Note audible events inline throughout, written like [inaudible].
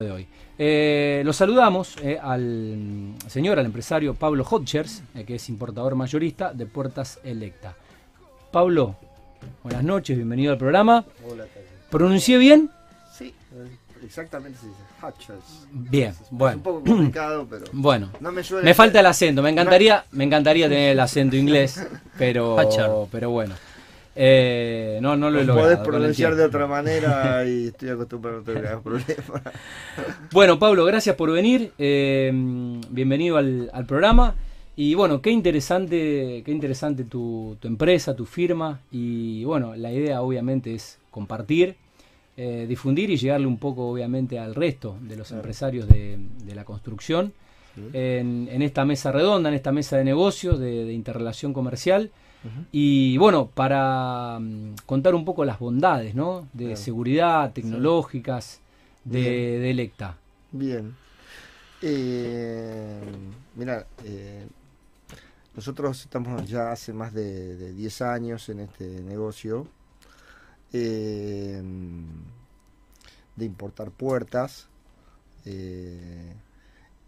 de hoy. Eh, lo saludamos eh, al señor, al empresario Pablo Hodgers, eh, que es importador mayorista de Puertas Electa. Pablo, buenas noches, bienvenido al programa. Hola, ¿Pronuncié bien? Sí, exactamente se dice Hodgers. Bien, Es bueno. un poco complicado, pero [clears throat] Bueno, no me suele me falta el acento, me encantaría, me encantaría tener el acento inglés, [laughs] pero, pero bueno. Eh, no, no lo he logrado. Podés pronunciar de otra manera [laughs] y estoy acostumbrado a tener problemas. [laughs] Bueno, Pablo, gracias por venir. eh, bienvenido al, al programa. Y bueno, qué interesante, qué interesante tu, tu empresa, tu firma. Y bueno, la idea obviamente es compartir, eh, difundir y llegarle un poco obviamente al resto de los Claro. empresarios de, de la construcción. Sí. En, en esta mesa redonda, en esta mesa de negocios, de, de interrelación comercial. Y bueno, para mm, contar un poco las bondades, ¿no? De seguridad, tecnológicas, de, de Electa. Bien. Eh, mira, eh, nosotros estamos ya hace más de, de 10 años en este negocio eh, de importar puertas eh,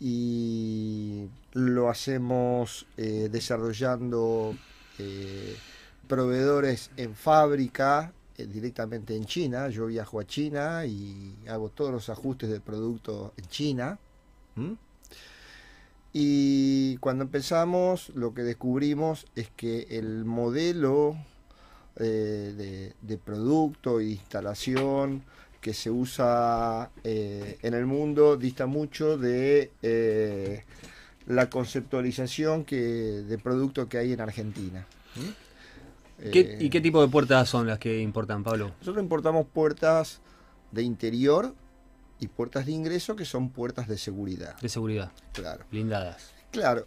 y lo hacemos eh, desarrollando eh, proveedores en fábrica eh, directamente en China. Yo viajo a China y hago todos los ajustes del producto en China. Y cuando empezamos, lo que descubrimos es que el modelo eh, de, producto y instalación que se usa en el mundo dista mucho de la conceptualización que, de producto que hay en Argentina. ¿m? ¿Qué- Eh, ¿Y qué tipo de puertas son las que importan, Pablo? nosotros importamos puertas de interior y puertas de ingreso que son puertas de seguridad. De seguridad, Claro. blindadas. Claro.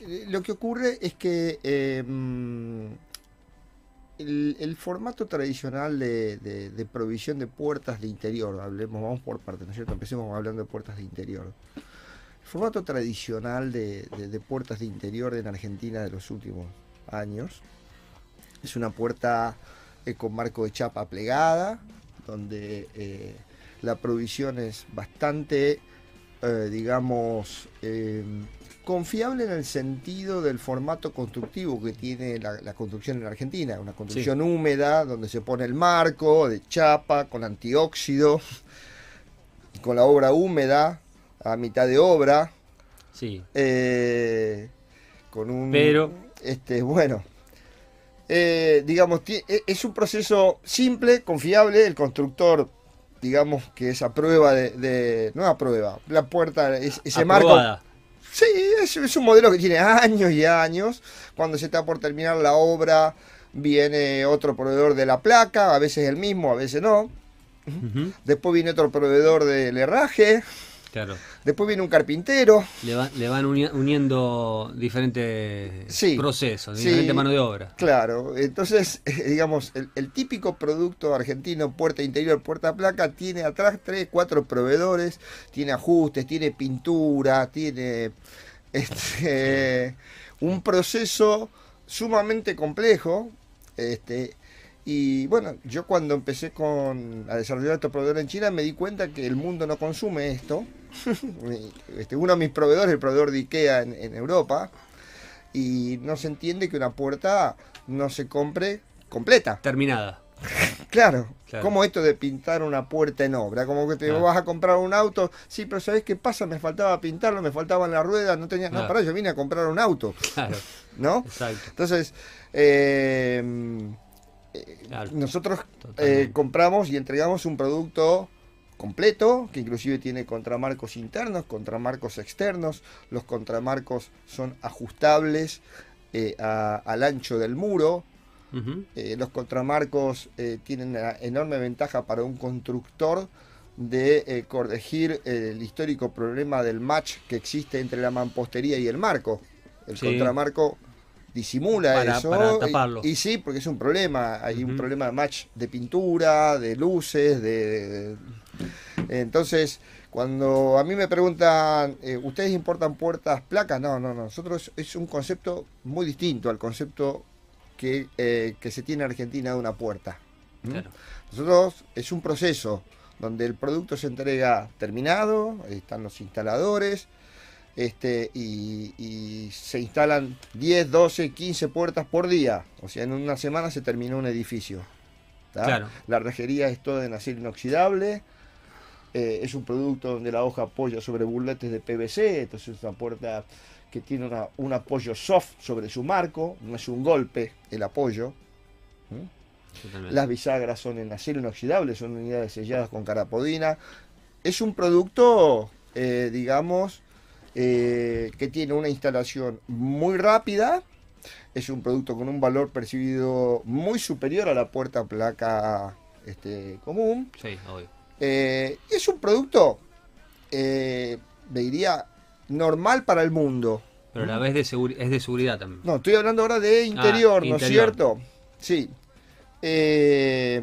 Eh, Lo que ocurre es que eh, mm, el, el formato tradicional de, de- de provisión de puertas de interior, hablemos, vamos por partes, ¿no es cierto? Empecemos hablando de puertas de interior. El formato tradicional de, de- de puertas de interior en Argentina de los últimos años es una puerta eh, con marco de chapa plegada, donde eh, la provisión es bastante, eh, digamos, confiable en el sentido del formato constructivo que tiene la, la construcción en Argentina. Una construcción húmeda donde se pone el marco de chapa con antióxido, con la obra húmeda a mitad de obra. Sí. Eh, con un. Pero- Este, bueno. eh, digamos, e- es un proceso simple, confiable. El constructor, digamos, que es a prueba de. de- no a prueba, la puerta, es- ese marco. Sí, es, es un modelo que tiene años y años. Cuando se está por terminar la obra, viene otro proveedor de la placa, a veces el mismo, a veces no. Después viene otro proveedor del herraje. Claro. Después viene un carpintero. Le, va- le van uni- uniendo diferentes Sí, procesos, sí. diferente mano de obra. Claro, entonces, [laughs] digamos, el, el típico producto argentino, puerta interior, puerta placa, tiene atrás tres, cuatro proveedores, tiene ajustes, tiene pintura, tiene este, un proceso sumamente complejo. Este, y bueno, yo cuando empecé con, a desarrollar estos proveedores en China me di cuenta que el mundo no consume esto. [laughs] este, uno de mis proveedores, el proveedor de IKEA en, en Europa, y no se entiende que una puerta no se compre completa. Terminada. [laughs] Claro, Claro. como esto de pintar una puerta en obra, como que te Claro. vas a comprar un auto, sí, pero ¿sabes qué pasa? Me faltaba pintarlo, me faltaban las ruedas, no tenía, no, pará, yo vine a comprar un auto, Claro, ¿no? exacto. Entonces, eh, eh, Claro. nosotros eh, compramos y entregamos un producto completo, que inclusive tiene contramarcos internos, contramarcos externos. Los contramarcos son ajustables eh, a- al ancho del muro. Eh, los contramarcos tienen una enorme ventaja para un constructor de corregir el histórico problema del match que existe entre la mampostería y el marco. El Sí. contramarco disimula Para- eso. para taparlo. Y, sí, porque es un problema. Hay un problema de match de pintura, de luces, de... de- entonces, cuando a mí me preguntan, eh, ¿ustedes importan puertas placas? No, no, no. Nosotros es un concepto muy distinto al concepto que, eh, que se tiene en Argentina de una puerta. Nosotros es un proceso donde el producto se entrega terminado, están los instaladores, este, y, y se instalan 10, 12, 15 puertas por día. O sea, en una semana se terminó un edificio. Claro. La rejería es toda en acero inoxidable. eh, es un producto donde la hoja apoya sobre burletes de PVC, entonces es una puerta que tiene una- un apoyo soft sobre su marco, no es un golpe el apoyo. ¿Mm? Las bisagras son en acero inoxidable, son unidades selladas con carapodina. Es un producto, eh, digamos, eh, que tiene una instalación muy rápida. Es un producto con un valor percibido muy superior a la puerta placa este, común. Sí, obvio. Eh, es un producto, eh, me diría, normal para el mundo. Pero a la vez de es de seguridad también. No, estoy hablando ahora de interior, ¿no es cierto? Sí. Eh,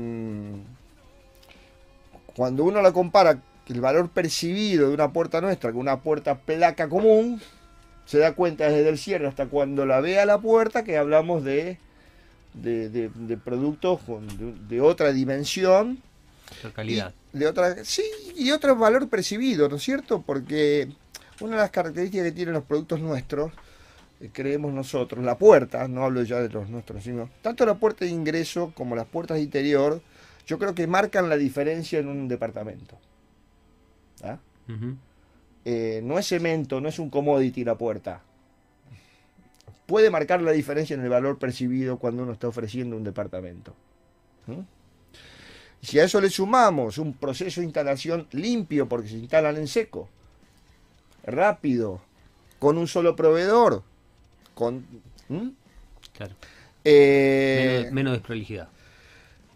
cuando uno la compara, el valor percibido de una puerta nuestra con una puerta placa común, se da cuenta desde el cierre hasta cuando la vea la puerta que hablamos de, de, de- de productos con- de, otra dimensión La calidad. y de otra, sí, y otro valor percibido, ¿no es cierto? Porque una de las características que tienen los productos nuestros, eh, creemos nosotros, la puerta, no hablo ya de los nuestros, sino tanto la puerta de ingreso como las puertas de interior, yo creo que marcan la diferencia en un departamento. Eh, no es cemento, no es un commodity la puerta. Puede marcar la diferencia en el valor percibido cuando uno está ofreciendo un departamento. ¿Mm? Si a eso le sumamos un proceso de instalación limpio, porque se instalan en seco, rápido, con un solo proveedor, con, ¿Mm? Claro. Eh, Menos, menos desprolijidad.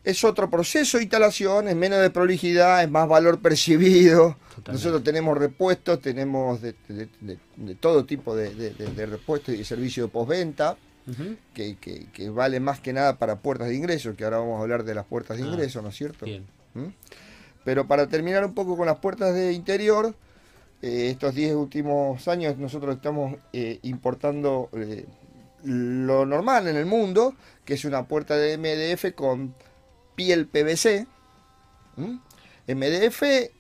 Es otro proceso de instalación, es menos de prolijidad, es más valor percibido. Totalmente. Nosotros tenemos repuestos, tenemos de, de- de- de todo tipo de, repuestos y servicio de postventa, que- que vale más que nada para puertas de ingreso, que ahora vamos a hablar de las puertas de Ah, ingreso, ¿no es cierto? Bien. ¿Mm? Pero para terminar un poco con las puertas de interior, eh, estos 10 últimos años nosotros estamos eh, importando eh, lo normal en el mundo, que es una puerta de MDF con piel PVC. ¿Mm? MDF, eh,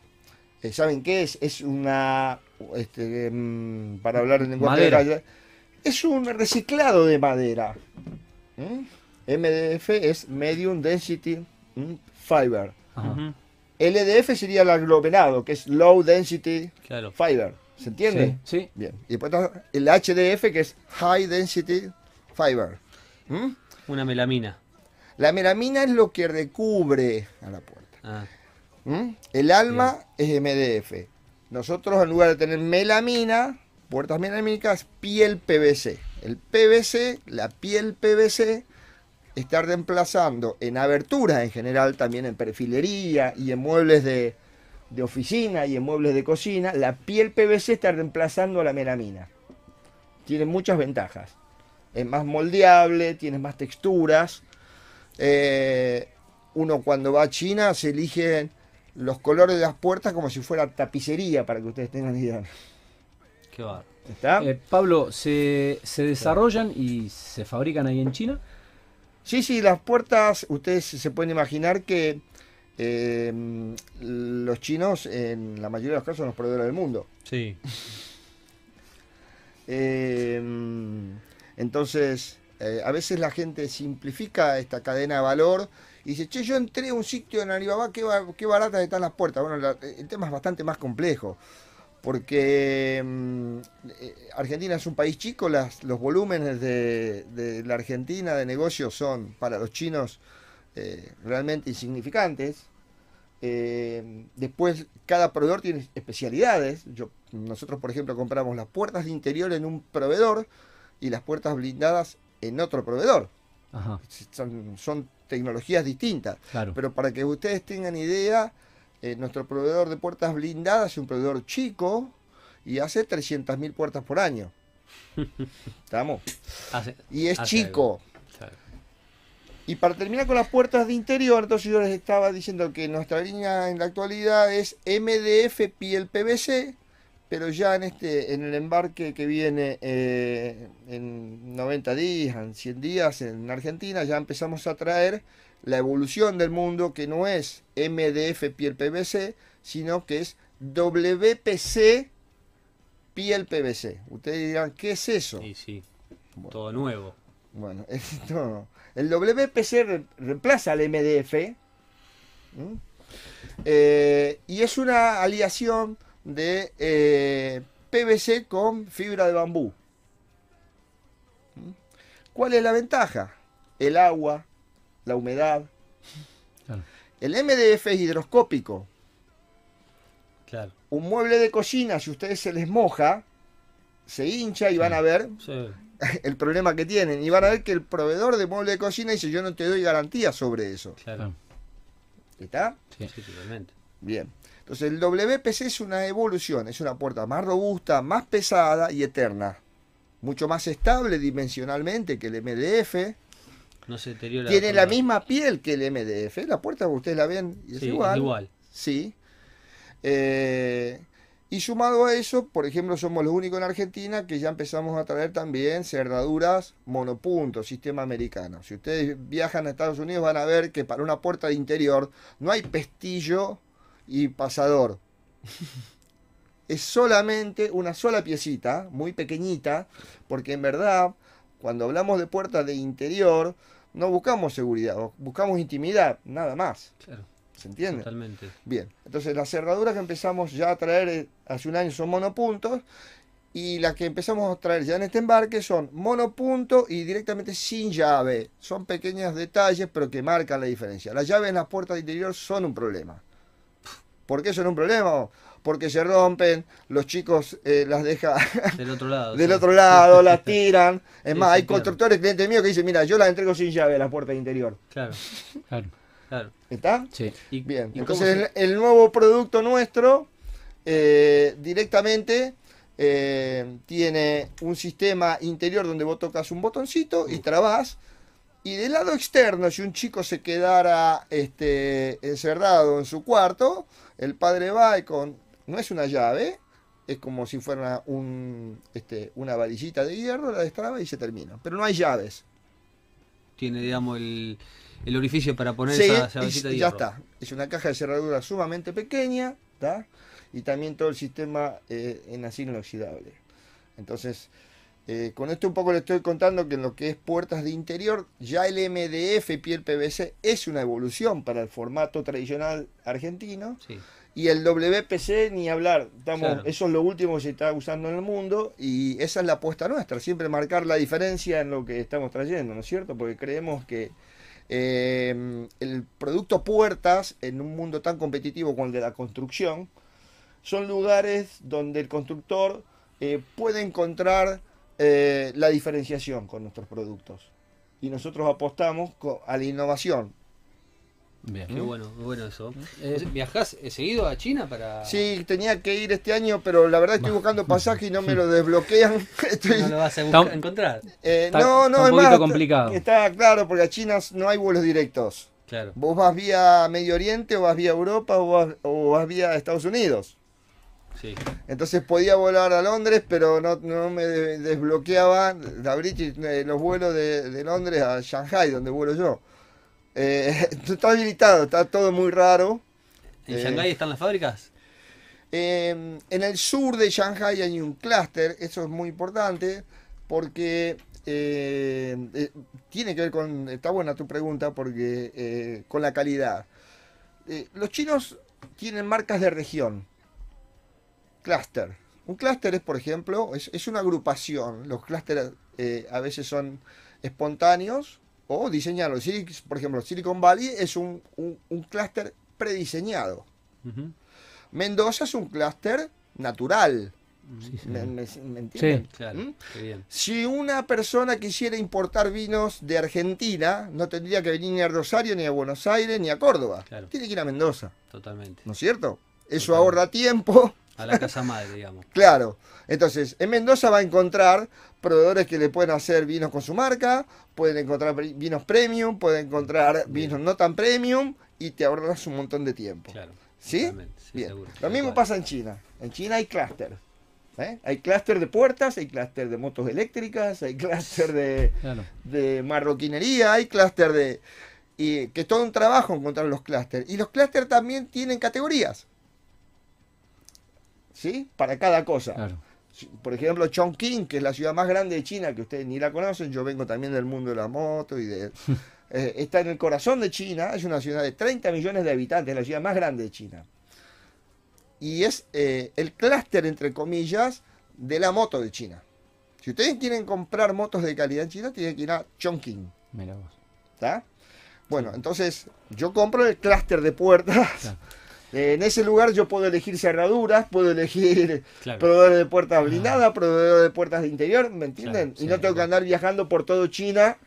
¿saben qué es? Es una, este, mm, para hablar en lenguaje Madera. de calle, es un reciclado de madera. ¿Mm? MDF es Medium Density ¿mm? Fiber. Ajá. LDF sería el aglomerado, que es Low Density Claro. Fiber. ¿Se entiende? Sí, sí. Bien. Y después está el HDF, que es High Density Fiber. ¿Mm? Una melamina. La melamina es lo que recubre a la puerta. Ah, ¿Mm? El alma es MDF. Nosotros, en lugar de tener melamina, puertas melamínicas, piel PVC. El PVC, la piel PVC, está reemplazando en aberturas en general, también en perfilería y en muebles de, de oficina y en muebles de cocina. La piel PVC está reemplazando a la melamina. Tiene muchas ventajas. Es más moldeable, tiene más texturas. Eh, uno cuando va a China se eligen los colores de las puertas como si fuera tapicería, para que ustedes tengan idea. qué bárbaro. ¿Está? Eh, Pablo, ¿se, ¿se desarrollan y se fabrican ahí en China? Sí, sí, las puertas, ustedes se pueden imaginar que eh, los chinos en la mayoría de los casos son los proveedores del mundo. Sí. Eh, entonces, eh, a veces la gente simplifica esta cadena de valor y dice, che, yo entré a un sitio en Alibaba, qué, ba- qué baratas están las puertas. Bueno, la- el tema es bastante más complejo, porque mm, eh, Argentina es un país chico, los volúmenes de, la Argentina de negocios son para los chinos eh, realmente insignificantes. Eh, después, cada proveedor tiene especialidades. Nosotros, por ejemplo, compramos las puertas de interior en un proveedor y las puertas blindadas en otro proveedor. Ajá, Son, son tecnologías distintas. claro. Pero para que ustedes tengan idea, eh, nuestro proveedor de puertas blindadas es un proveedor chico y hace 300.000 puertas por año. [laughs] ¿Estamos? Hace- Y es chico. Claro. Y para terminar con las puertas de interior, entonces yo les estaba diciendo que nuestra línea en la actualidad es MDF piel PVC, pero ya en este en el embarque que viene eh, en 90 días, en 100 días en Argentina, ya empezamos a traer la evolución del mundo que no es MDF piel PVC, sino que es WPC piel PVC. Ustedes dirán, ¿qué es eso? Sí, sí. Bueno. Todo nuevo. Bueno, [laughs] esto, el WPC re- reemplaza al MDF. Eh, y es una aliación de eh, PVC con fibra de bambú. ¿M? ¿Cuál es la ventaja? El agua, la humedad. Claro. El MDF es hidroscópico. Claro. Un mueble de cocina, si a ustedes se les moja, se hincha y van a ver Sí, [laughs] el problema que tienen. Y van a ver que el proveedor de mueble de cocina dice, yo no te doy garantía sobre eso. claro. ¿Está? Sí, sí, totalmente. Bien. Entonces el WPC es una evolución, es una puerta más robusta, más pesada y eterna. Mucho más estable dimensionalmente que el MDF. No se deteriora. Tiene la misma piel que el MDF. La puerta, ustedes la ven, y es Sí, igual. es igual. Sí. Eh, y sumado a eso, por ejemplo, somos los únicos en Argentina que ya empezamos a traer también cerraduras monopunto, sistema americano. Si ustedes viajan a Estados Unidos van a ver que para una puerta de interior no hay pestillo y pasador. es solamente una sola piecita, muy pequeñita, porque en verdad, cuando hablamos de puertas de interior, no buscamos seguridad, buscamos intimidad, nada más. Claro, ¿Se entiende? totalmente. Bien, entonces las cerraduras que empezamos ya a traer eh, hace un año son monopuntos y las que empezamos a traer ya en este embarque son monopunto y directamente sin llave. Son pequeños detalles pero que marcan la diferencia. Las llaves en las puertas de interior son un problema. ¿Por qué son un problema? Porque se rompen, los chicos eh, las dejan [laughs] Del otro lado. [laughs] del sí. otro lado, las [laughs] tiran. Es Sí, más, hay constructores, clientes míos que dicen, mira, yo las entrego sin llave a la puerta de interior. Claro, Claro. claro. ¿Está? Sí. Y, Bien, ¿y cómo entonces el nuevo producto nuestro eh, directamente eh, tiene un sistema interior donde vos tocas un botoncito y trabas. Y del lado externo, si un chico se quedara este, encerrado en su cuarto, el padre va y con... No es una llave, es como si fuera un, este, una varillita de hierro, la destraba y se termina. Pero no hay llaves. tiene, digamos, el, el orificio para poner Sí, esa llavecita de y ya hierro. está. Es una caja de cerradura sumamente pequeña, ¿tá? Y también todo el sistema eh, en acero inoxidable. Entonces, eh, con esto un poco le estoy contando que en lo que es puertas de interior, ya el MDF piel PVC es una evolución para el formato tradicional argentino. Sí, Y el WPC ni hablar, estamos, Claro. eso es lo último que se está usando en el mundo y esa es la apuesta nuestra, siempre marcar la diferencia en lo que estamos trayendo, ¿no es cierto? Porque creemos que eh, el producto puertas en un mundo tan competitivo como el de la construcción son lugares donde el constructor eh, puede encontrar eh, la diferenciación con nuestros productos. Y nosotros apostamos a la innovación, Bien. qué bueno, qué bueno eso. Eh, ¿Viajás eh, seguido a China para...? Sí, tenía que ir este año, pero la verdad estoy buscando pasaje y no me [laughs] lo desbloquean. [laughs] Estoy- No lo vas a Está- buscar- encontrar. eh, Está- no, está no, un es poquito más, complicado. Está, está claro, porque a China no hay vuelos directos. Claro, Vos vas vía Medio Oriente, o vas vía Europa, o vas, o vas vía Estados Unidos. Sí. Entonces podía volar a Londres, pero no, no me de- desbloqueaban la British, eh, los vuelos de, de Londres a Shanghai, donde vuelo yo. Eh, [laughs] está habilitado, está todo muy raro. ¿En Eh, Shanghái están las fábricas? Eh, en el sur de Shanghai hay un clúster, eso es muy importante, porque eh, tiene que ver con, está buena tu pregunta, porque con la calidad. Los chinos tienen marcas de región, clúster. Un clúster es, por ejemplo, es, es una agrupación. Los clústeres eh, a veces son espontáneos o diseñados. Por ejemplo, Silicon Valley es un, un, un clúster prediseñado. Mendoza es un clúster natural. ¿Me, me- me entienden? Claro, ¿Mm? qué bien. Si una persona quisiera importar vinos de Argentina, no tendría que venir ni a Rosario, ni a Buenos Aires, ni a Córdoba. Claro. Tiene que ir a Mendoza, Totalmente. ¿no es cierto? Eso Totalmente. ahorra tiempo, A la casa madre, digamos. [laughs] claro. Entonces, en Mendoza va a encontrar proveedores que le pueden hacer vinos con su marca, pueden encontrar vinos premium, pueden encontrar Bien. vinos no tan premium y te ahorras un montón de tiempo. Claro. ¿Sí? sí, Bien. seguro. Lo mismo pasa en China. En China hay clúster. ¿eh? Hay clúster de puertas, hay clúster de motos eléctricas, hay clúster de, Claro. de marroquinería, hay clúster de... Y que es todo un trabajo encontrar los clústeres. Y los clústeres también tienen categorías. ¿Sí? Para cada cosa. Claro. Por ejemplo, Chongqing, que es la ciudad más grande de China, que ustedes ni la conocen, yo vengo también del mundo de la moto y de... [laughs] eh, está en el corazón de China, es una ciudad de 30 millones de habitantes, la ciudad más grande de China. Y es eh, el clúster, entre comillas, de la moto de China. Si ustedes quieren comprar motos de calidad en China, tienen que ir a Chongqing. Mira vos. ¿Está? Bueno, entonces yo compro el clúster de puertas. Claro. [laughs] En ese lugar yo puedo elegir cerraduras, puedo elegir Claro. proveedores de puertas blindadas, proveedores de puertas de interior, ¿me entienden? Claro, sí, y no tengo que andar viajando por todo China.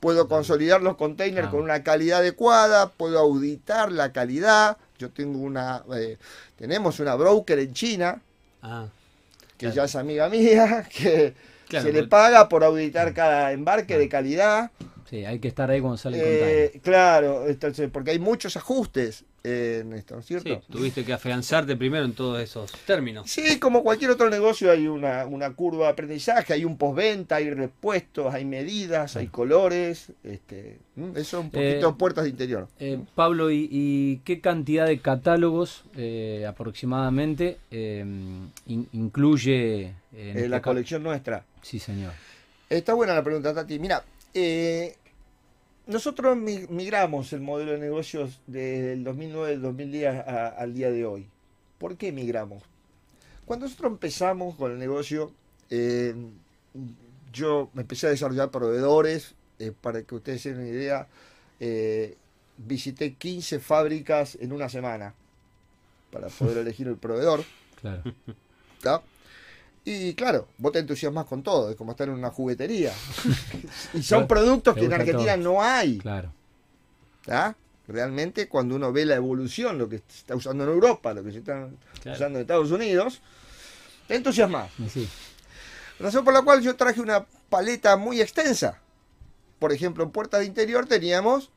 Puedo consolidar los containers Ah. con una calidad adecuada, puedo auditar la calidad. Yo tengo una, eh, tenemos una broker en China Ah, que ya es amiga mía, [laughs] que se le paga por auditar cada embarque de calidad. Sí, hay que estar ahí cuando sale el Eh, claro, entonces, porque hay muchos ajustes eh, en esto, ¿no es cierto? sí, tuviste que afianzarte primero en todos esos términos. Sí, como cualquier otro negocio hay una, una curva de aprendizaje, hay un postventa, hay repuestos, hay medidas, hay colores, este, eso un poquito Eh, puertas de interior. Eh, Pablo, ¿y, y qué cantidad de catálogos eh, aproximadamente eh, in- incluye en Eh, este la colección nuestra. Sí, señor. Está buena la pregunta, Tati. Mira, eh, nosotros mi- migramos el modelo de negocios desde el 2009, el 2010 a- al día de hoy. ¿Por qué migramos? Cuando nosotros empezamos con el negocio, eh, yo me empecé a desarrollar proveedores. eh, para que ustedes tengan una idea, eh, visité 15 fábricas en una semana para poder [laughs] elegir el proveedor. Claro. ¿tá? Y claro, vos te entusiasmas con todo, es como estar en una juguetería. [laughs] y son productos que en Argentina todo. no hay. Claro. ¿tá? Realmente cuando uno ve la evolución, lo que se está usando en Europa, lo que se está Claro. usando en Estados Unidos, te entusiasmas. Sí. Razón por la cual yo traje una paleta muy extensa. Por ejemplo, en puertas de interior teníamos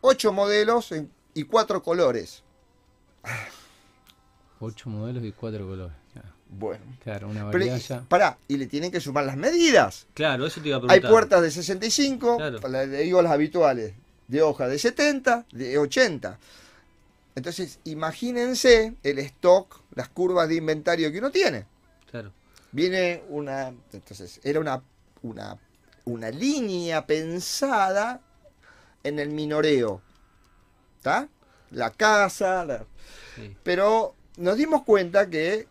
ocho modelos y cuatro colores. Ocho modelos y cuatro colores. Claro, Bueno. Claro, una Pero, variedad y- ya. pará, y le tienen que sumar las medidas. Claro, eso te iba a Hay preguntar. puertas de 65, Claro. para- le digo las habituales, de hoja de 70, de 80. Entonces, imagínense el stock, las curvas de inventario que uno tiene. Claro. Viene una, entonces, era una, una, una línea pensada en el minoreo. ¿Está? La casa, la- Sí. pero nos dimos cuenta que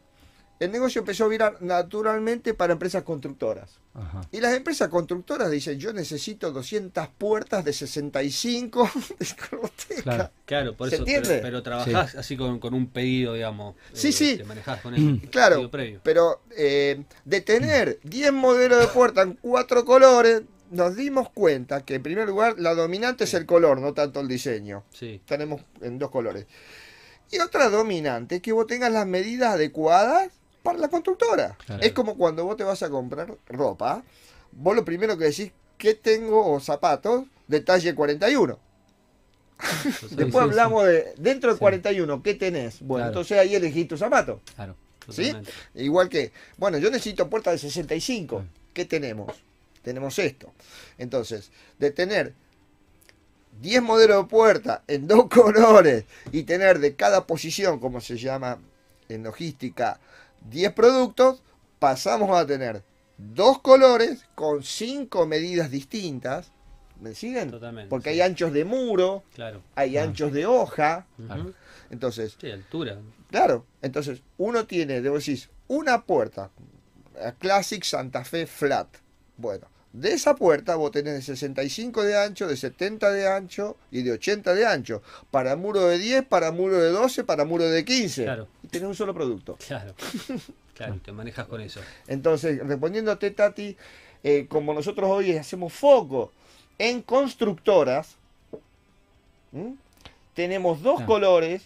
el negocio empezó a virar naturalmente para empresas constructoras. Ajá. Y las empresas constructoras dicen, yo necesito 200 puertas de 65 [laughs] de Corboteca. Claro. Claro, por ¿Se eso. Pero, entiende? pero trabajás así con, con un pedido, digamos. Sí, eh, sí. Te manejás con eso. [clears throat] Claro, pedido previo. pero eh, de tener [clears throat] 10 modelos de puerta en cuatro colores, nos dimos cuenta que en primer lugar la dominante es el color, no tanto el diseño. Sí. Tenemos en dos colores. Y otra dominante es que vos tengas las medidas adecuadas para la constructora. Claro. Es como cuando vos te vas a comprar ropa, vos lo primero que decís, ¿qué tengo? O zapatos de talle 41. Entonces, Después sí, hablamos de, dentro de Sí. 41, ¿qué tenés? Bueno, Claro. entonces ahí elegís tu zapato. Claro. ¿Sí? Igual que, bueno, yo necesito puerta de 65. Mm. ¿Qué tenemos? Tenemos esto. Entonces, de tener 10 modelos de puerta en dos [laughs] colores y tener de cada posición, como se llama en logística, 10 productos, pasamos a tener dos colores con cinco medidas distintas. ¿Me siguen? Totalmente, Porque sí. hay anchos de muro, Claro. hay Ah. anchos de hoja. Claro. Entonces, Sí, altura. Claro, entonces uno tiene, debo decir, una puerta, la Classic Santa Fe Flat. Bueno, de esa puerta vos tenés de 65 de ancho, de 70 de ancho y de 80 de ancho. Para muro de 10, para muro de 12, para muro de 15. Claro. Y tenés un solo producto. Claro. [laughs] Claro, te manejas con eso. Entonces, respondiéndote, Tati, eh, como nosotros hoy hacemos foco en constructoras, ¿m? tenemos dos Ah. colores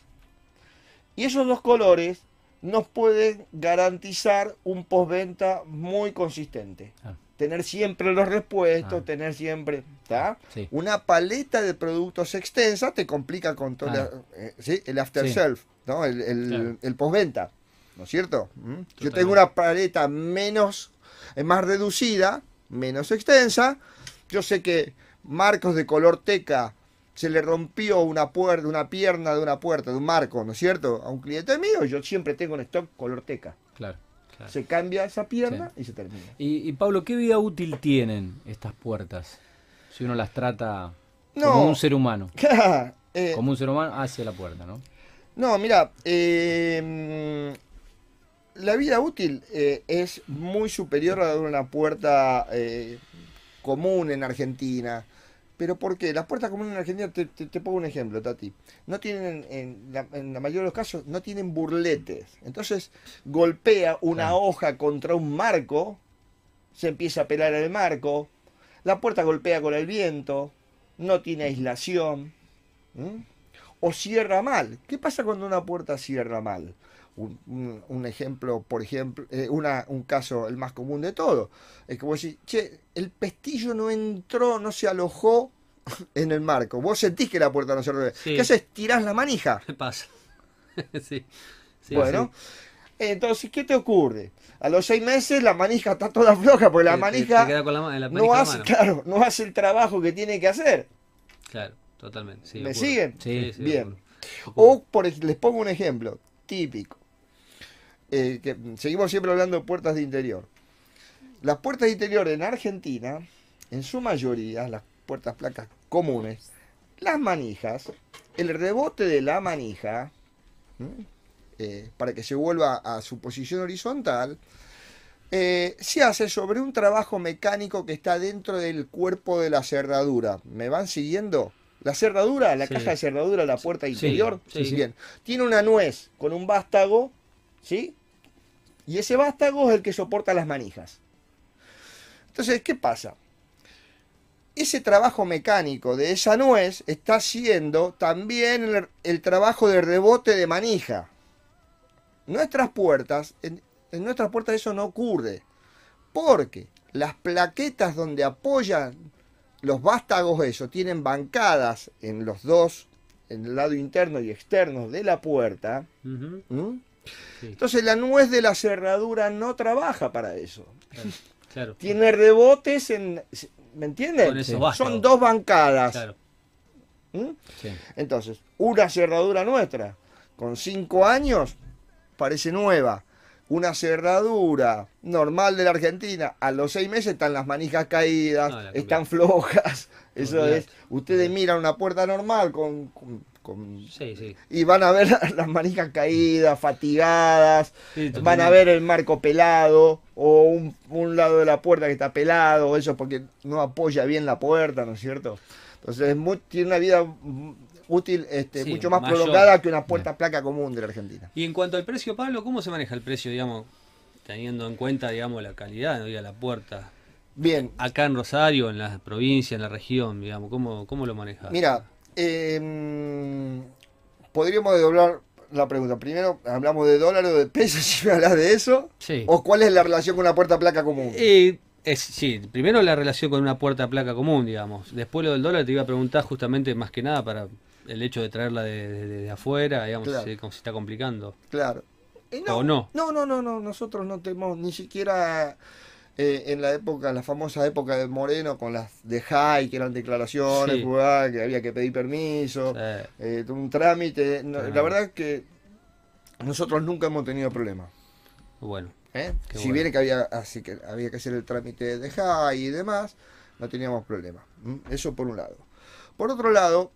y esos dos colores nos pueden garantizar un postventa muy consistente. Ah. Tener siempre los repuestos, Ah. tener siempre, ¿tá? Sí. Una paleta de productos extensa te complica con todo Ah. la- eh, ¿sí? el after Sí. self, ¿no? El, el, Claro. el postventa. ¿no es cierto? ¿Mm? Yo tengo una paleta menos, eh, más reducida, menos extensa. Yo sé que marcos de color teca se le rompió una puerta, una pierna de una puerta, de un marco, ¿no es cierto? A un cliente mío, yo siempre tengo en stock color teca. Claro. Claro. Se cambia esa pierna y se termina. Y, y, Pablo, ¿qué vida útil tienen estas puertas? Si uno las trata No. como un ser humano. [laughs] Eh, Como un ser humano hacia la puerta, ¿no? No, mira, eh, la vida útil eh, es muy superior a la de una puerta común en Argentina. ¿Pero por qué? Las puertas comunes en Argentina, te, te- te pongo un ejemplo, Tati. No tienen, en la, en la mayoría de los casos, no tienen burletes. Entonces, golpea una hoja contra un marco, se empieza a pelar el marco, la puerta golpea con el viento, no tiene aislación. ¿m? o cierra mal. ¿Qué pasa cuando una puerta cierra mal? Un, un- un ejemplo, por ejemplo, eh, una, un caso, el más común de todo, es que vos decís, che, el pestillo no entró, no se alojó [laughs] en el marco. Vos sentís que la puerta no se abrió. Sí. ¿Qué haces? Tirás la manija. [laughs] ¿Qué pasa? [laughs] sí. sí, bueno, entonces, ¿qué te ocurre? A los seis meses la manija está toda floja, porque la manija, la la no, manija hace, claro, no hace el trabajo que tiene que hacer. Claro, totalmente. sí, ¿Me ocurre. siguen? Sí, bien. ocurre. O por, les pongo un ejemplo típico. Eh, que seguimos siempre hablando de puertas de interior. Las puertas de interior en Argentina, en su mayoría, las puertas placas comunes, las manijas, el rebote de la manija. Eh, para que se vuelva a su posición horizontal, eh, se hace sobre un trabajo mecánico que está dentro del cuerpo de la cerradura. ¿Me van siguiendo? La cerradura, la Sí. caja de cerradura la puerta interior, sí, sí. bien, tiene una nuez con un vástago, ¿sí? Y ese vástago es el que soporta las manijas. Entonces, ¿qué pasa? Ese trabajo mecánico de esa nuez está haciendo también el, el trabajo de rebote de manija. Nuestras puertas, en, en nuestras puertas eso no ocurre. Porque las plaquetas donde apoyan los vástagos, eso, tienen bancadas en los dos, en el lado interno y externo de la puerta. Sí, Entonces la nuez de la cerradura no trabaja para eso. claro, claro, Tiene rebotes en... ¿Me Sí. vástagos. Son dos bancadas. claro. ¿m? Sí. Entonces, una cerradura nuestra con 5 años parece nueva. Una cerradura normal de la Argentina, a los 6 meses están las manijas caídas, No, están flojas. [laughs] Eso es. Ustedes miran una puerta normal con, con- con- Sí, sí. y van a ver [laughs] las manijas caídas, fatigadas, Sí, van a ver el marco pelado o un, un lado de la puerta que está pelado, eso porque no apoya bien la puerta, ¿no es cierto? Entonces muy- tiene una vida útil este, Sí, mucho más mayor. prolongada que una puerta placa común de la Argentina. Y en cuanto al precio, Pablo, ¿cómo se maneja el precio, digamos, teniendo en cuenta, digamos, la calidad, no diga la puerta? Bien, Acá en Rosario, en la provincia, en la región, digamos, ¿cómo, cómo lo manejas? mira, em, podríamos doblar la pregunta. Primero, ¿hablamos de dólar o de pesos [laughs] si me hablas de eso? Sí. ¿O cuál es la relación con una puerta placa común? Eh, es, sí, primero la relación con una puerta placa común, digamos. Después lo del dólar te iba a preguntar justamente más que nada para el hecho de traerla de, de- de afuera, digamos, Claro. como se está complicando. Claro. Y ¿O no? No, no, no, no. Nosotros no tenemos ni siquiera eh, en la época, la famosa época de Moreno, con las de High, que eran declaraciones, Sí. que había que pedir permiso, Eh, eh, un trámite. No. La verdad es que nosotros nunca hemos tenido problemas. bueno, ¿eh? Si bueno. bien que había, así que había que hacer el trámite de High y demás, no teníamos problema. ¿m? Eso por un lado. Por otro lado,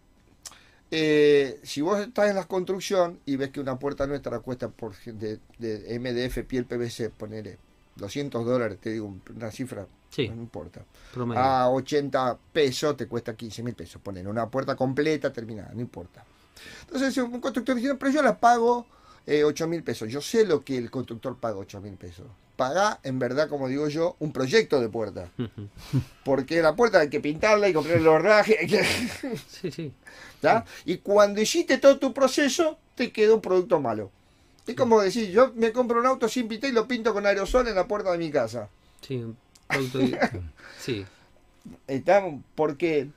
eh, si vos estás en la construcción y ves que una puerta nuestra cuesta por de, de MDF piel PVC, ponele 200 dólares, te digo una cifra, sí, no importa. promedio. A 80 pesos te cuesta 15 mil pesos, ponele una puerta completa, terminada, no importa. Entonces un constructor dice, pero yo la pago eh, 8 mil pesos. Yo sé lo que el constructor paga 8 mil pesos. Paga, en verdad, como digo yo, un proyecto de puerta. Porque la puerta hay que pintarla y comprar hay que- [laughs] sí, sí. ¿tá? Y cuando hiciste todo tu proceso, te quedó un producto malo. Es como decir, yo me compro un auto sin pintar y lo pinto con aerosol en la puerta de mi casa. Sí, de- [laughs] sí. Porque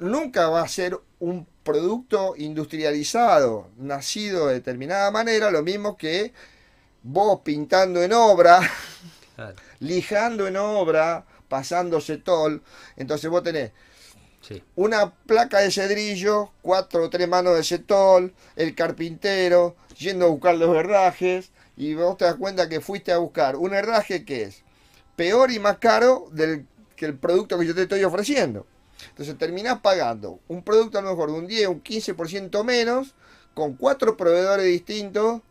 nunca va a ser un producto industrializado, nacido de determinada manera, lo mismo que vos pintando en obra, Claro, [laughs] lijando en obra, pasando cetol. Entonces vos tenés sí. una placa de cedrillo, cuatro o tres manos de cetol, el carpintero, yendo a buscar los herrajes, y vos te das cuenta que fuiste a buscar un herraje que es peor y más caro del, que el producto que yo te estoy ofreciendo. Entonces terminás pagando un producto a lo mejor de un 10, un 15% menos, con cuatro proveedores distintos,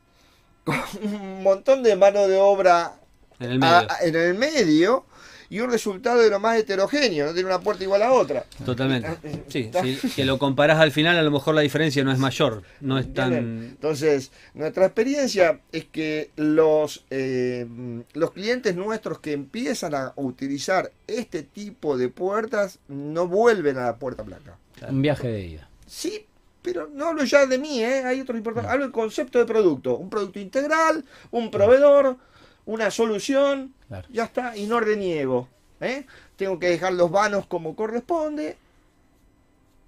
[laughs] un montón de mano de obra En el medio. a- en el medio y un resultado de lo más heterogéneo, no tiene una puerta igual a otra. Totalmente. Sí, Está- si, [laughs] si lo comparás al final, a lo mejor la diferencia no es mayor. No es tan. Entonces, nuestra experiencia es que los, eh, los clientes nuestros que empiezan a utilizar este tipo de puertas no vuelven a la puerta blanca. Un viaje de ida. Sí, pero no hablo ya de mí, ¿eh? hay otro importante. Hablo del concepto de producto. Un producto integral, un proveedor, una solución, Claro. ya está, y no reniego. ¿eh? Tengo que dejar los vanos como corresponde.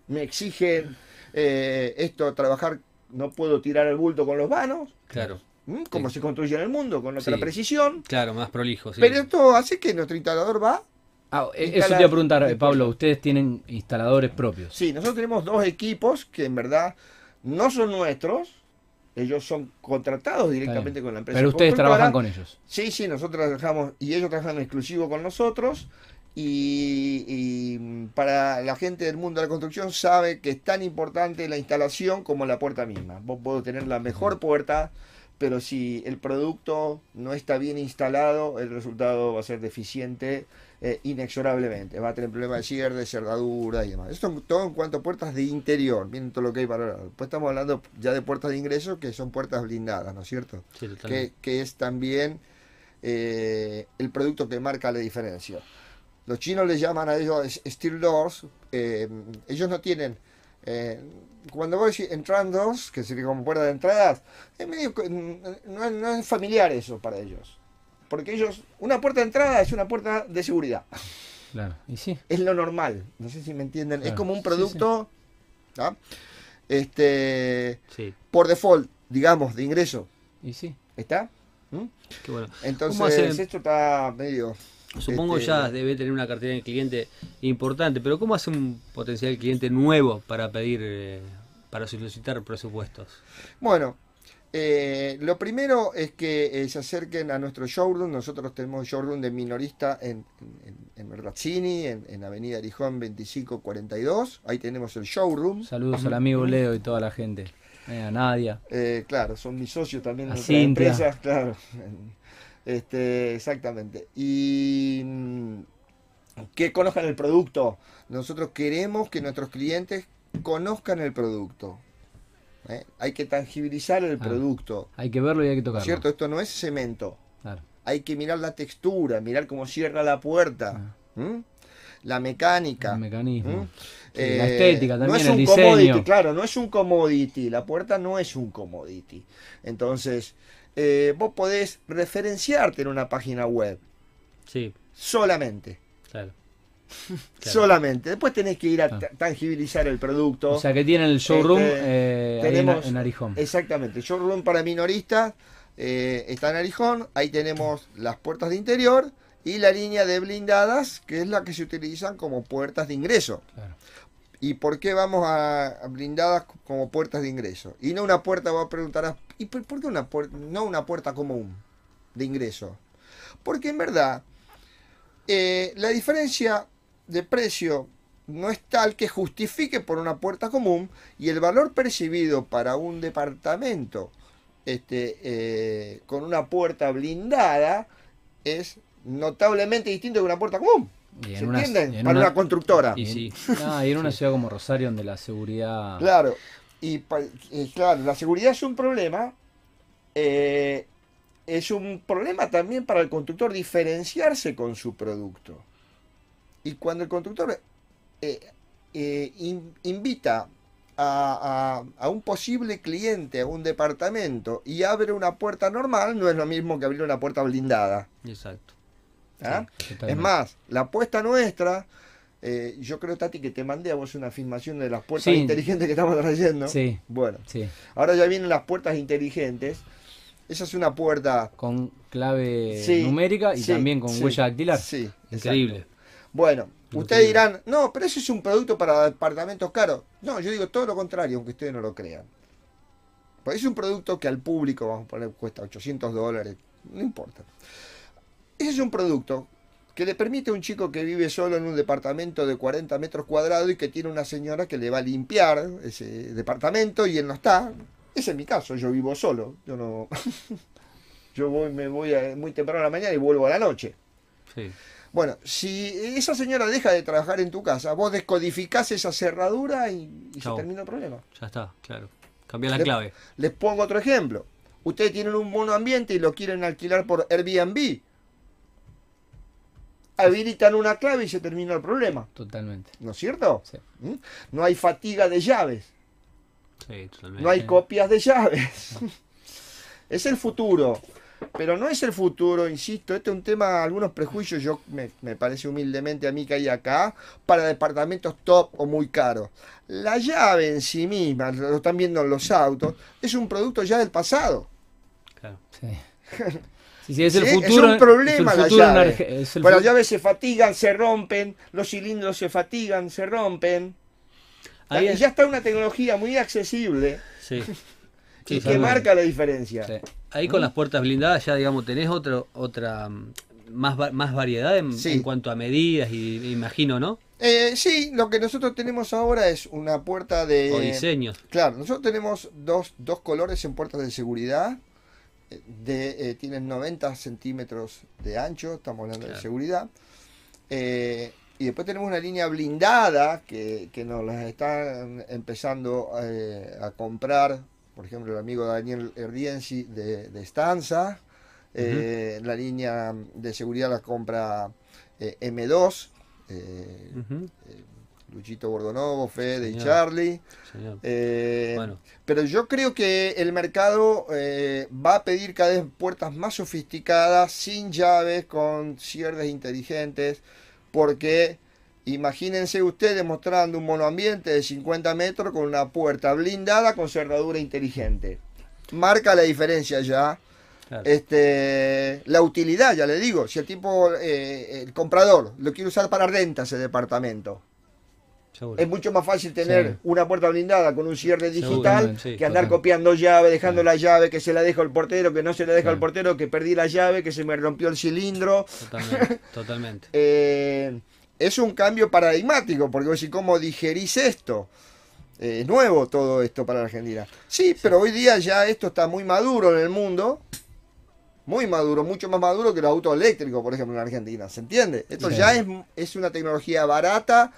Me exigen eh, esto, trabajar, no puedo tirar el bulto con los vanos, Claro, ¿m? como Sí. se construye en el mundo, con otra Sí. precisión. claro, más prolijo. Sí. Pero esto hace que nuestro instalador va. Ah, eh, eso te iba a preguntar, eh, Pablo. Ustedes tienen instaladores propios. Sí, nosotros tenemos dos equipos que en verdad no son nuestros. Ellos son contratados directamente con la empresa. Pero ustedes trabajan con ellos. Sí, sí, nosotros trabajamos y ellos trabajan exclusivo con nosotros. Y, y, para la gente del mundo de la construcción sabe que es tan importante la instalación como la puerta misma. Vos podés tener la mejor puerta, pero si el producto no está bien instalado, el resultado va a ser deficiente eh, inexorablemente. Va a tener problemas de cierre, de cerradura y demás. Esto todo en cuanto a puertas de interior, miren todo lo que hay para ahora. Después estamos hablando ya de puertas de ingreso que son puertas blindadas, ¿no es cierto? Sí, que, es también eh, el producto que marca la diferencia. Los chinos le llaman a ellos steel doors, eh, ellos no tienen, eh, cuando vos decís entrando que sería como puerta de entradas, es medio, co- no, no es familiar eso para ellos. Porque ellos, una puerta de entrada es una puerta de seguridad, Claro. Y sí. es lo normal, no sé si me entienden, es como un Sí, sí. producto, ¿ah? este, Sí, por default, digamos, de ingreso, Y sí. ¿está? ¿Mm? qué bueno. Entonces, esto está medio. Supongo Este, ya debe tener una cartera de cliente importante, pero ¿cómo hace un potencial cliente nuevo para pedir, eh, para solicitar presupuestos? Bueno, eh, lo primero es que eh, se acerquen a nuestro showroom. Nosotros tenemos showroom de minorista en, en, en Merlazzini, en, en Avenida Arijón 2542. Ahí tenemos el showroom. Saludos al amigo Leo y toda la gente. Eh, a Nadia. Eh, claro, son mis socios también en empresas, [laughs] claro. Este, exactamente. Y mm, que conozcan el producto. Nosotros queremos que nuestros clientes conozcan el producto. ¿Eh? Hay que tangibilizar el Ah. producto. Hay que verlo y hay que ¿No tocarlo. es cierto? Esto no es cemento. Claro. Hay que mirar la textura, mirar cómo cierra la puerta. ¿m? La mecánica. El mecanismo. la estética no también, es el un diseño. commodity, claro, no es un commodity. La puerta no es un commodity. Entonces, eh, vos podés referenciarte en una página web. Sí, Solamente. claro. [laughs] Claro. Solamente. Después tenés que ir a Ah. ta- tangibilizar el producto. O sea que tienen el showroom Este, eh, ahí en, tenemos- en Arijón. Exactamente. Showroom para minoristas eh, está en Arijón. Ahí tenemos las puertas de interior y la línea de blindadas, que es la que se utilizan como puertas de ingreso. Claro. ¿Y por qué vamos a, a blindadas como puertas de ingreso? Y no una puerta, vos preguntarás, ¿y por, por qué una puerta, no una puerta común de ingreso? Porque en verdad, eh, la diferencia de precio no es tal que justifique por una puerta común y el valor percibido para un departamento este, eh, con una puerta blindada es notablemente distinto que una puerta común. Y ¿Se en una, entienden? Para una- una constructora. Y sí. [laughs] Ah, y en una ciudad como Rosario donde la seguridad... Claro, y claro, la seguridad es un problema. eh, es un problema también para el constructor diferenciarse con su producto. Y cuando el constructor eh, eh, in- invita a, a- a un posible cliente a un departamento y abre una puerta normal, no es lo mismo que abrir una puerta blindada. Exacto. ¿ah? Es más, la apuesta nuestra, eh, yo creo, Tati, que te mandé a vos una filmación de las puertas Sí. inteligentes que estamos trayendo. Sí, Bueno, sí. ahora ya vienen las puertas inteligentes Esa es una puerta. Con clave numérica y también con huella dactilar. Sí, Increíble. exacto. Bueno, ustedes dirán, no, pero ese es un producto para departamentos caros. No, yo digo todo lo contrario, aunque ustedes no lo crean. Pues es un producto que al público, vamos a poner, cuesta 800 dólares, no importa. Ese es un producto que le permite a un chico que vive solo en un departamento de 40 metros cuadrados y que tiene una señora que le va a limpiar ese departamento y él no está. Ese es mi caso, yo vivo solo. Yo no. [laughs] yo voy, me voy a- muy temprano a la mañana y vuelvo a la noche. Sí. Bueno, si esa señora deja de trabajar en tu casa, vos descodificás esa cerradura y, y se termina el problema. Ya está, claro. Cambiar la Le- clave. Les pongo otro ejemplo. Ustedes tienen un mono ambiente y lo quieren alquilar por Airbnb. Habilitan una clave y se termina el problema. Totalmente. ¿No es cierto? Sí. ¿Mm? No hay fatiga de llaves. Sí, totalmente. No hay copias de llaves. [laughs] es el futuro. Pero no es el futuro, insisto, este es un tema, algunos prejuicios, yo me, me parece humildemente a mí que hay acá, para departamentos top o muy caros. La llave en sí misma, lo están viendo en los autos, es un producto ya del pasado. Claro. Sí. [laughs] Sí, sí, es el Sí, futuro. un problema es el la futuro en llave. Es el Bueno, las llaves se fatigan, se rompen, los cilindros se fatigan, se rompen. Ahí y es- ya está una tecnología muy accesible Sí. [laughs] y que marca la diferencia. Ahí con las puertas blindadas ya, digamos, tenés otro, otra mm, más, más variedad en, Sí. en cuanto a medidas y imagino, ¿no? Eh, sí, lo que nosotros tenemos ahora es una puerta de... O diseños. Claro, nosotros tenemos dos, dos colores en puertas de seguridad. eh, De, eh, tienen 90 centímetros de ancho, estamos hablando de seguridad. Eh, y después tenemos una línea blindada que, que nos las están empezando eh, a comprar, por ejemplo, el amigo Daniel Erdiensi de, de Stanza. Eh, La línea de seguridad la compra eh, M2. eh, Luchito Bordonovo, Fede y Señor. Charlie. señor. Eh, Bueno, Pero yo creo que el mercado va a pedir cada vez puertas más sofisticadas, sin llaves, con cierres inteligentes, porque imagínense ustedes mostrando un monoambiente de 50 metros con una puerta blindada con cerradura inteligente. Marca la diferencia ya. claro. Este, la utilidad, ya le digo, si el tipo, eh, el comprador, lo quiere usar para renta ese departamento, seguro. es mucho más fácil tener Sí. una puerta blindada con un cierre digital sí, que andar copiando llave, dejando la llave, que se la dejo al portero, que no se la deja al Sí. portero, que perdí la llave, que se me rompió el cilindro. Totalmente, totalmente. [laughs] Eh, es un cambio paradigmático, porque vos decís, ¿cómo digerís esto? Eh, es nuevo todo esto para la Argentina. Sí, pero hoy día ya esto está muy maduro en el mundo. Muy maduro, mucho más maduro que los autos eléctricos, por ejemplo, en Argentina. ¿Se entiende? Esto Sí. ya es, es una tecnología barata,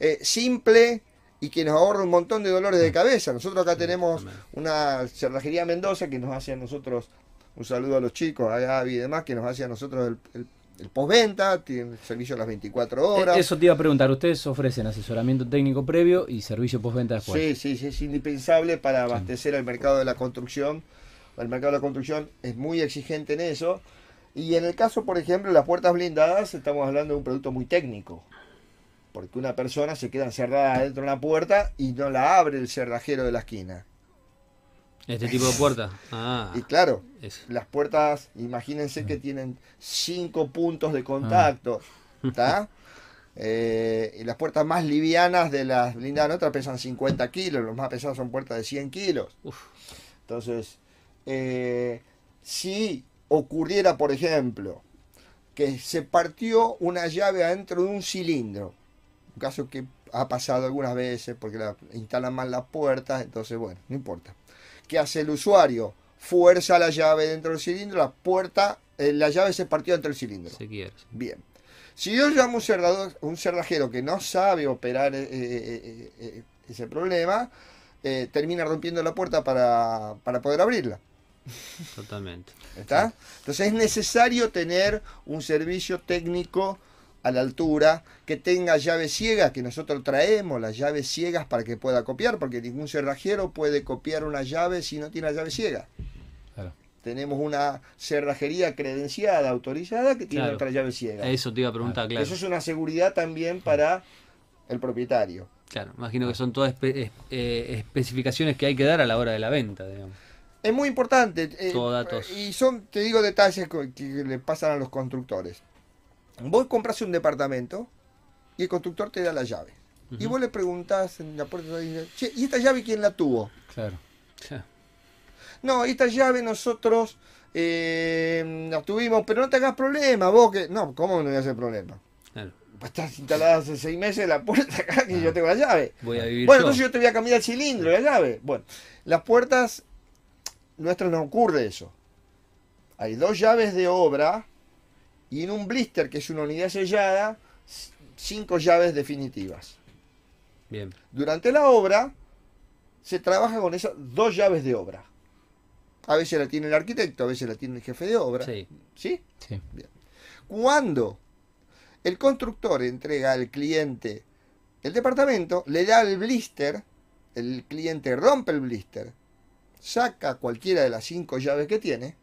eh, simple y que nos ahorra un montón de dolores de cabeza. Nosotros acá tenemos una cerrajería Mendoza que nos hace a nosotros, un saludo a los chicos, a Gaby y demás, que nos hace a nosotros el, el, el postventa, tiene servicio a las 24 horas. Eh, Eso te iba a preguntar. Ustedes ofrecen asesoramiento técnico previo y servicio postventa después. Sí, sí, sí, es indispensable para abastecer al mercado de la construcción. El mercado de la construcción es muy exigente en eso. Y en el caso, por ejemplo, de las puertas blindadas, estamos hablando de un producto muy técnico. Porque una persona se queda encerrada dentro de una puerta y no la abre el cerrajero de la esquina. Este tipo de [laughs] puerta. Ah, Y claro, las puertas, imagínense que tienen cinco puntos de contacto. [laughs] ¿Está? Eh, y las puertas más livianas de las blindadas otras pesan 50 kilos, los más pesados son puertas de 100 kilos. uf, Entonces, eh, si ocurriera, por ejemplo, que se partió una llave adentro de un cilindro, un caso que ha pasado algunas veces porque la, instalan mal las puertas, entonces, bueno, no importa. ¿Qué hace el usuario? Fuerza la llave dentro del cilindro, la puerta, eh, la llave se partió dentro del cilindro. se quiere. Bien. Si yo llamo a un, cerrador, un cerrajero que no sabe operar eh, eh, ese problema, termina rompiendo la puerta para, para poder abrirla. Totalmente. ¿Está? Entonces es necesario tener un servicio técnico a la altura que tenga llaves ciegas, que nosotros traemos las llaves ciegas para que pueda copiar, porque ningún cerrajero puede copiar una llave si no tiene la llave ciega. Claro. Tenemos una cerrajería credenciada, autorizada, que tiene Claro. otra llave ciega. Eso te iba a preguntar, claro. Eso es una seguridad también para el propietario. Claro, imagino que son todas espe- eh, especificaciones que hay que dar a la hora de la venta, digamos. Es muy importante. eh, Todo datos. Y son, te digo, detalles que le pasan a los constructores. Vos compras un departamento y el constructor te da la llave. Y vos le preguntás en la puerta, che, ¿y esta llave quién la tuvo? Claro. No, esta llave nosotros eh, la tuvimos, pero no te hagas problema, vos que... No, ¿cómo no voy a hacer problema? Claro. Pues estás instalada hace seis meses la puerta [laughs] acá que yo tengo la llave. Voy a vivir Bueno, yo. entonces yo te voy a cambiar el cilindro, la llave. Bueno, las puertas nuestras no ocurre eso. Hay dos llaves de obra y en un blister, que es una unidad sellada, cinco llaves definitivas. Bien. Durante la obra se trabaja con esas dos llaves de obra. A veces la tiene el arquitecto, a veces la tiene el jefe de obra. Sí. ¿Sí? Sí. Cuando el constructor entrega al cliente el departamento, le da el blister, el cliente rompe el blister, saca cualquiera de las cinco llaves que tiene,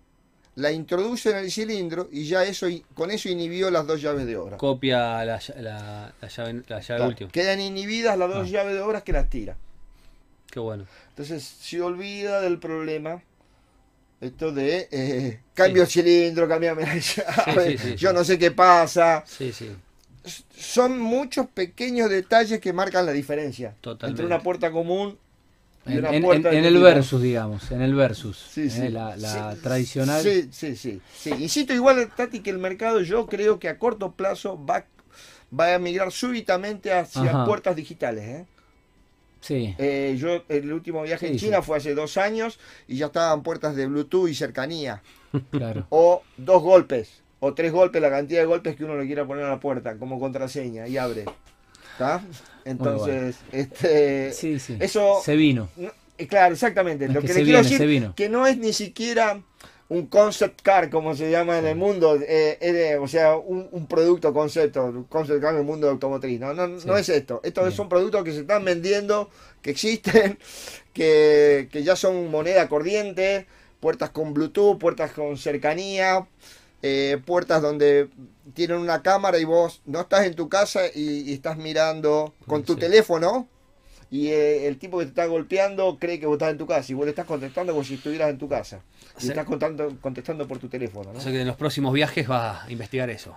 la introduce en el cilindro y ya eso con eso inhibió las dos llaves de obra. Copia la, la, la llave, la llave Claro, última. Quedan inhibidas las dos Ah. llaves de obra que las tira. Qué bueno. Entonces se olvida del problema. Esto de eh, cambio cilindro, cambiame la llave, sí, sí, yo no sé qué pasa. Sí, sí. son muchos pequeños detalles que marcan la diferencia Totalmente. entre una puerta común En, el versus, digamos, en el versus. Sí, eh. La, la Sí, tradicional. Sí, sí, sí. Insisto, igual, Tati, que el mercado yo creo que a corto plazo va, va a migrar súbitamente hacia Ajá. puertas digitales. ¿eh? Sí, Eh, yo, el último viaje en China fue hace dos años y ya estaban puertas de Bluetooth y cercanía. [laughs] claro. O dos golpes, o tres golpes, la cantidad de golpes que uno le quiera poner a la puerta como contraseña y abre. ¿Está? Entonces, este, Sí, sí. eso- Se vino. No, eh, claro, exactamente. Es Lo que que, se le quiero viene, decir se vino. que no es ni siquiera un concept car, como se llama en el mundo, eh, de- o sea, un, un producto concepto, un concept car en el mundo automotriz. No, no, Sí. no es esto. Estos Bien. son productos que se están vendiendo, que existen, [laughs] que, que ya son moneda corriente, puertas con Bluetooth, puertas con cercanía, eh, puertas donde tienen una cámara y vos no estás en tu casa y, y estás mirando con tu Sí. teléfono y eh, el tipo que te está golpeando cree que vos estás en tu casa y vos le estás contestando como si estuvieras en tu casa. Y estás contando, contestando por tu teléfono. ¿no? O sea que en los próximos viajes va a investigar eso.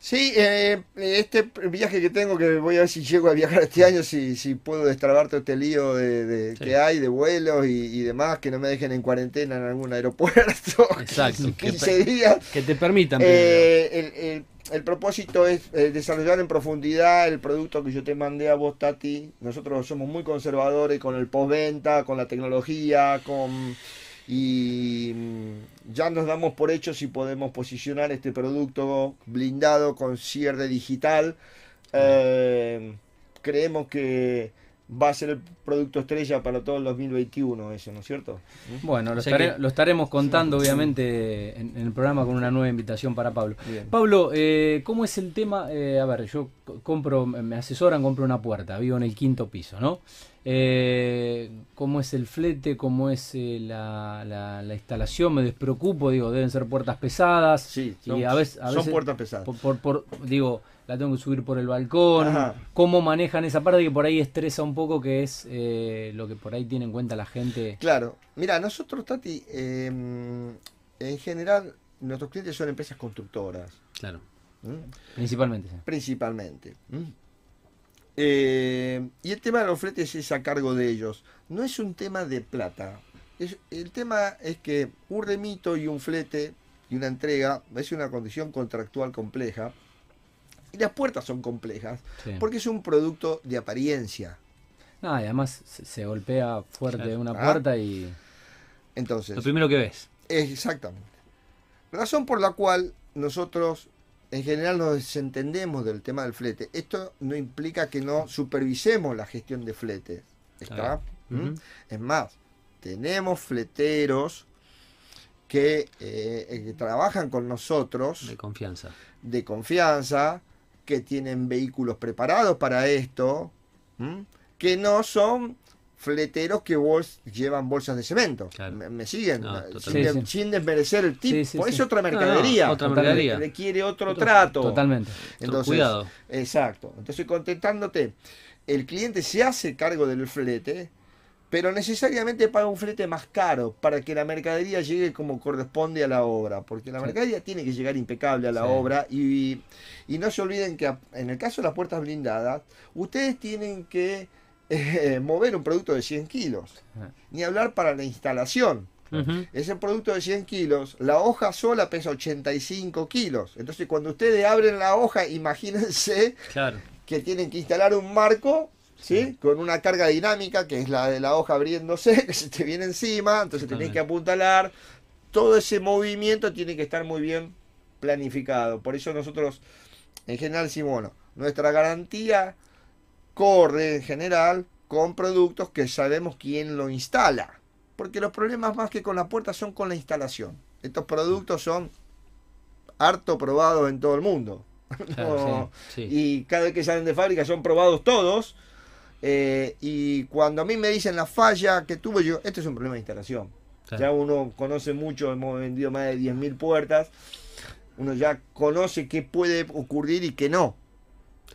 Sí, eh, este viaje que tengo, que voy a ver si llego a viajar este año, si, si puedo destrabar todo este lío de, de- Sí. que hay de vuelos y, y demás, que no me dejen en cuarentena en algún aeropuerto. [laughs] Exacto. [laughs] 15 días. Que te permitan. Eh, el, el- el propósito es eh, desarrollar en profundidad el producto que yo te mandé a vos, Tati. Nosotros somos muy conservadores con el postventa, con la tecnología, con y ya nos damos por hecho si podemos posicionar este producto blindado con cierre digital. Eh, creemos que va a ser el producto estrella para todo el 2021 eso, ¿no es cierto? Bueno, lo, O sea estare- que- lo estaremos contando obviamente en, en el programa con una nueva invitación para Pablo. Bien. Pablo, eh, ¿cómo es el tema? Eh, a ver, yo co- compro, me asesoran, compro una puerta, vivo en el quinto piso, ¿no? Eh, ¿Cómo es el flete? ¿Cómo es eh, la, la- la instalación? Me despreocupo, digo, deben ser puertas pesadas. Sí, y son, a veces, a son puertas pesadas. por, por- por- digo, la tengo que subir por el balcón. Ajá. ¿Cómo manejan esa parte que por ahí estresa un poco, que es eh, lo que por ahí tiene en cuenta la gente? Claro, mira, nosotros, Tati, eh, en general, nuestros clientes son empresas constructoras, Claro. ¿m? Principalmente. principalmente. ¿m? Eh, y el tema de los fletes es a cargo de ellos. No es un tema de plata. Es- el tema es que un remito y un flete y una entrega es una condición contractual compleja. Y las puertas son complejas Sí. porque es un producto de apariencia. Y además se, se golpea fuerte Claro. una Ah. puerta y. Entonces, Lo primero que ves. Exactamente. Razón por la cual nosotros en general nos desentendemos del tema del flete. Esto no implica que no supervisemos la gestión de fletes. ¿Está? ¿Mm? Es más, tenemos fleteros que, eh, eh, que trabajan con nosotros De confianza. de confianza, que tienen vehículos preparados para esto, ¿m? que no son fleteros que vos llevan bolsas de cemento. Claro. ¿Me, me siguen? No, sin, totalmente. de- Sí, sí. sin desmerecer el tipo. Sí, sí, es sí. otra No, no, mercadería. otra mercadería. Requiere otro, Otro- trato. Totalmente. Entonces, Cuidado. Exacto. Entonces, contentándote, el cliente se hace cargo del flete, pero necesariamente paga un flete más caro para que la mercadería llegue como corresponde a la obra, porque la Sí. mercadería tiene que llegar impecable a la Sí. obra y, y no se olviden que en el caso de las puertas blindadas, ustedes tienen que eh, mover un producto de 100 kilos, Ah. ni hablar para la instalación. Ese producto de 100 kilos, la hoja sola pesa 85 kilos. Entonces cuando ustedes abren la hoja, imagínense Claro. que tienen que instalar un marco, ¿sí? Con una carga dinámica, que es la de la hoja abriéndose, [laughs] que se te viene encima, entonces tenés que apuntalar. Todo ese movimiento tiene que estar muy bien planificado. Por eso nosotros, en general, decimos, bueno, nuestra garantía corre en general con productos que sabemos quién lo instala. Porque los problemas más que con la puerta son con la instalación. Estos productos son harto probados en todo el mundo. [laughs] Claro, No, Sí. y cada vez que salen de fábrica son probados todos. eh, y cuando a mí me dicen la falla que tuve yo, este es un problema de instalación. Claro. Ya uno conoce mucho, hemos vendido más de 10.000 puertas. Uno ya conoce qué puede ocurrir y qué no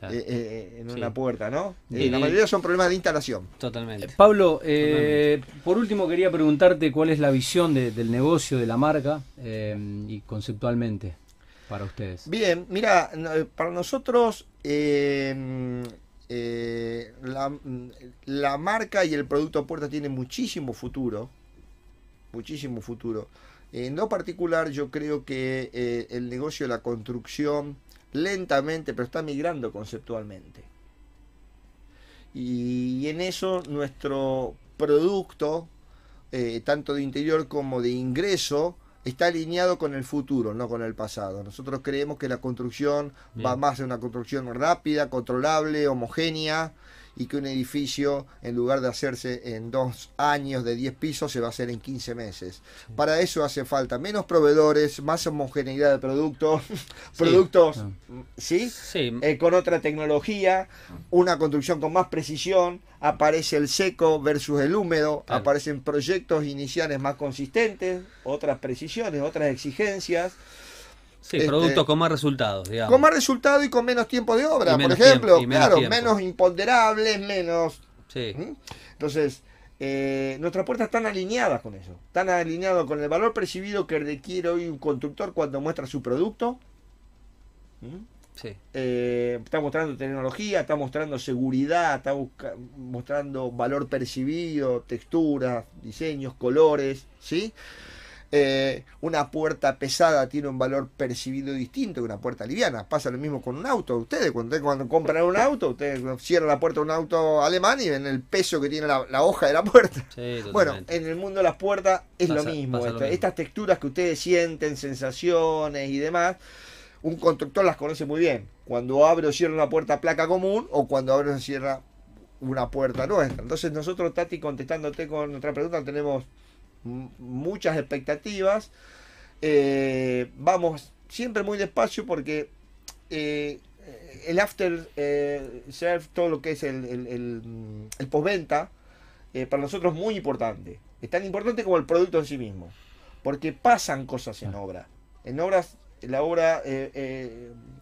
Claro. eh, eh, en Sí. una puerta, ¿no? Y- Eh, la mayoría son problemas de instalación. Totalmente. Pablo, eh, por último quería preguntarte cuál es la visión de- del negocio, de la marca eh, y conceptualmente para ustedes. Bien, mira, para nosotros eh, eh, la, la marca y el producto puerta tienen muchísimo futuro, muchísimo futuro. En lo particular yo creo que eh, el negocio de la construcción lentamente, pero está migrando conceptualmente. Y, en eso nuestro producto, eh, tanto de interior como de ingreso, está alineado con el futuro, no con el pasado. Nosotros creemos que la construcción va más a una construcción rápida, controlable, homogénea, y que un edificio, en lugar de hacerse en dos años de 10 pisos, se va a hacer en 15 meses. Para eso hace falta menos proveedores, más homogeneidad de productos, [laughs] productos, Ah. ¿sí? Sí. Eh, con otra tecnología, una construcción con más precisión, aparece el seco versus el húmedo, Claro. aparecen proyectos iniciales más consistentes, otras precisiones, otras exigencias, Sí, este- productos con más resultados, digamos. con más resultado y con menos tiempo de obra, por ejemplo, tiempo, y menos claro, tiempo. menos imponderables, menos... Sí. ¿Mm? Entonces, eh, nuestras puertas están alineadas con eso, están alineadas con el valor percibido que requiere hoy un constructor cuando muestra su producto. ¿Mm? Sí. Eh, está mostrando tecnología, está mostrando seguridad, está mostrando valor percibido, texturas, diseños, colores, ¿sí? Eh, una puerta pesada tiene un valor percibido distinto que una puerta liviana. Pasa lo mismo con un auto. Ustedes cuando, compran un auto, ustedes cierran la puerta de un auto alemán y ven el peso que tiene la, la hoja de la puerta. Sí, Bueno, en el mundo de las puertas es Pasa- lo mismo. lo mismo. Estas texturas que ustedes sienten, sensaciones y demás, un constructor las conoce muy bien. Cuando abre o cierra una puerta placa común o cuando abre o cierra una puerta nuestra. Entonces nosotros, Tati, contestándote con nuestra pregunta, tenemos muchas expectativas. Eh, vamos siempre muy despacio porque eh, el after eh, serve, todo lo que es el, el, el, el postventa, eh, para nosotros es muy importante. Es tan importante como el producto en sí mismo. Porque pasan cosas en obra. En obras, la obra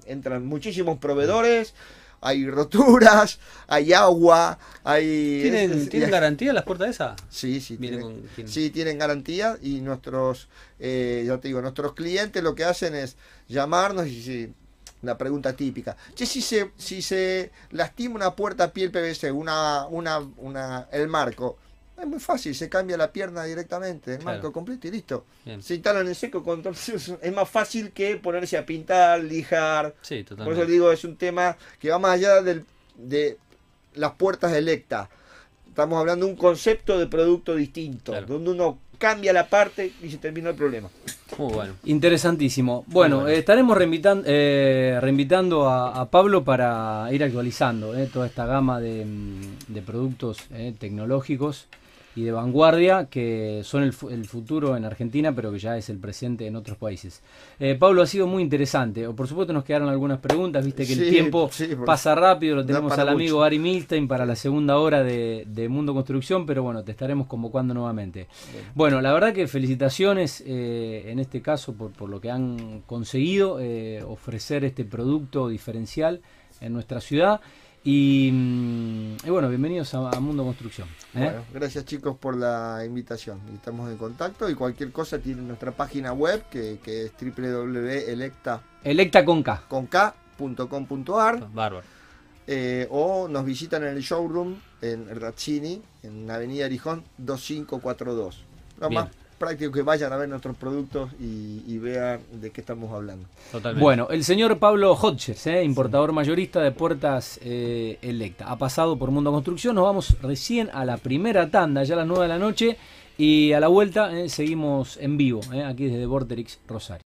entran muchísimos proveedores, hay roturas, hay agua, hay... ¿Tienen, es- es- ¿tienen garantía las puertas esas? Sí, sí, tienen, con- tienen- sí, tienen garantía y nuestros, eh, ya te digo, nuestros clientes lo que hacen es llamarnos y si, la pregunta típica, che, si se, si se lastima una puerta piel PVC, una, una, una, el marco, es muy fácil, se cambia la pierna directamente, el Claro. marco completo y listo. Bien. Se instalan en seco, con, [laughs] es más fácil que ponerse a pintar, lijar, Sí, por eso digo, es un tema que va más allá del, de las puertas electas. Estamos hablando de un concepto de producto distinto, Claro. donde uno cambia la parte y se termina el problema. Muy bueno. Interesantísimo. Bueno, eh, estaremos reinvitan- eh, reinvitando a, a Pablo para ir actualizando eh, toda esta gama de, mm, de productos eh, tecnológicos y de vanguardia que son el, fu- el futuro en Argentina, pero que ya es el presente en otros países. Eh, Pablo, ha sido muy interesante. Por supuesto nos quedaron algunas preguntas, viste que el tiempo sí, pasa rápido, lo tenemos al amigo mucho. Ari Milstein para la segunda hora de, de Mundo Construcción, pero bueno, te estaremos convocando nuevamente. Bueno, la verdad que felicitaciones eh, en este caso por, por lo que han conseguido eh, ofrecer este producto diferencial en nuestra ciudad. Y, mm, y bueno, bienvenidos a, a Mundo Construcción. ¿eh? Bueno, gracias chicos por la invitación. Estamos en contacto y cualquier cosa tiene nuestra página web que, que es www.electa.com.ar Bárbaro. eh, o nos visitan en el showroom en Razzini, en Avenida Arijón 2542. Lo Bien. más práctico que vayan a ver nuestros productos y, y vean de qué estamos hablando. Totalmente. Bueno, el señor Pablo Hodgers, ¿eh? importador mayorista de puertas eh, Electa, ha pasado por Mundo Construcción. Nos vamos recién a la primera tanda, ya a las 9 de la noche. Y a la vuelta eh, seguimos en vivo, ¿eh? aquí desde Vorterix Rosario.